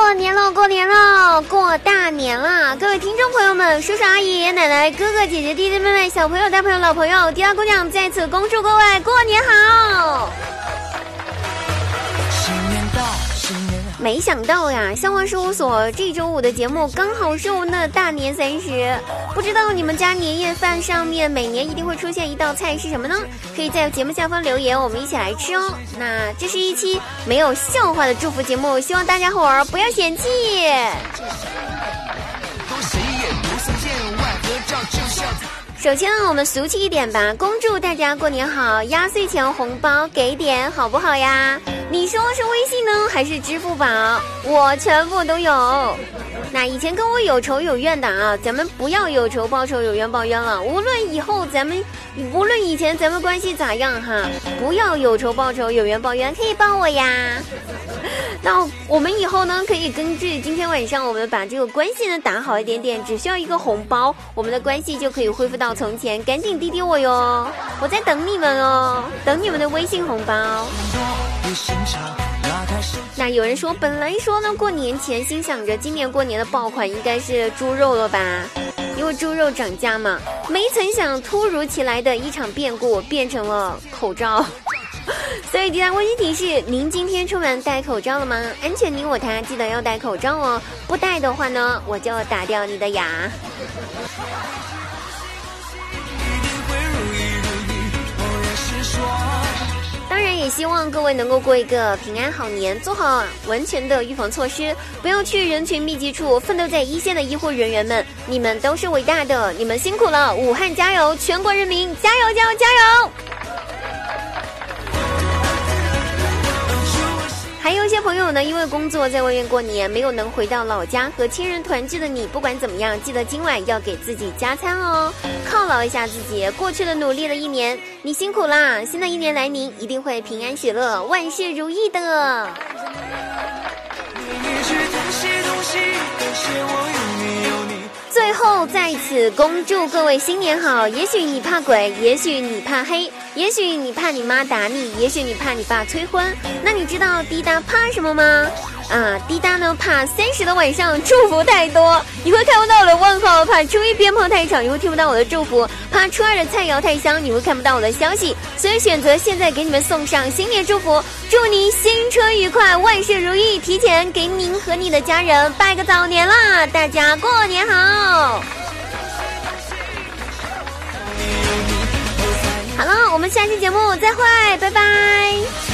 过年喽，过年喽，过大年了！各位听众朋友们、叔叔阿姨、爷爷奶奶、哥哥姐姐、弟弟妹妹、小朋友、大朋友、老朋友、迪二姑娘在此恭祝各位过年好！新年到，新年没想到呀，相关事务所这周五的节目刚好是我们的大年三十。不知道你们家年夜饭上面每年一定会出现一道菜是什么呢？可以在节目下方留言，我们一起来吃哦。那这是一期没有笑话的祝福节目，希望大家伙儿不要嫌弃。首先，我们俗气一点吧，恭祝大家过年好，压岁钱红包给点好不好呀？你说是微信呢，还是支付宝？我全部都有。那以前跟我有仇有怨的啊，咱们不要有仇报仇，有怨报冤了。无论以后咱们，无论以前咱们关系咋样哈，不要有仇报仇，有缘报怨，可以帮我呀。那我们以后呢，可以根据今天晚上我们把这个关系呢打好一点点，只需要一个红包，我们的关系就可以恢复到从前。赶紧滴滴我哟，我在等你们哦，等你们的微信红包。那有人说，本来说呢，过年前心想着今年过年的爆款应该是猪肉了吧，因为猪肉涨价嘛。没曾想，突如其来的一场变故变成了口罩。所以，第三温馨提示：您今天出门戴口罩了吗？安全你我他，记得要戴口罩哦。不戴的话呢，我就打掉你的牙。也希望各位能够过一个平安好年，做好完全的预防措施，不要去人群密集处。奋斗在一线的医护人员们，你们都是伟大的，你们辛苦了！武汉加油，全国人民加油加油加油！还有一些朋友呢，因为工作在外面过年，没有能回到老家和亲人团聚的你，不管怎么样，记得今晚要给自己加餐哦，犒劳一下自己。过去的努力了一年，你辛苦啦！新的一年来临，一定会平安喜乐，万事如意的。最后在此恭祝各位新年好！也许你怕鬼，也许你怕黑，也许你怕你妈打你，也许你怕你爸催婚。那你知道滴答怕什么吗？啊，滴答呢怕三十的晚上祝福太多，你会看不到我的问候；怕初一鞭炮太吵，你会听不到我的祝福；怕初二的菜肴太香，你会看不到我的消息。所以选择现在给你们送上新年祝福，祝您新春愉快，万事如意。提前给您和你的家人拜个早年啦，大家过年好！我们下期节目再会拜拜。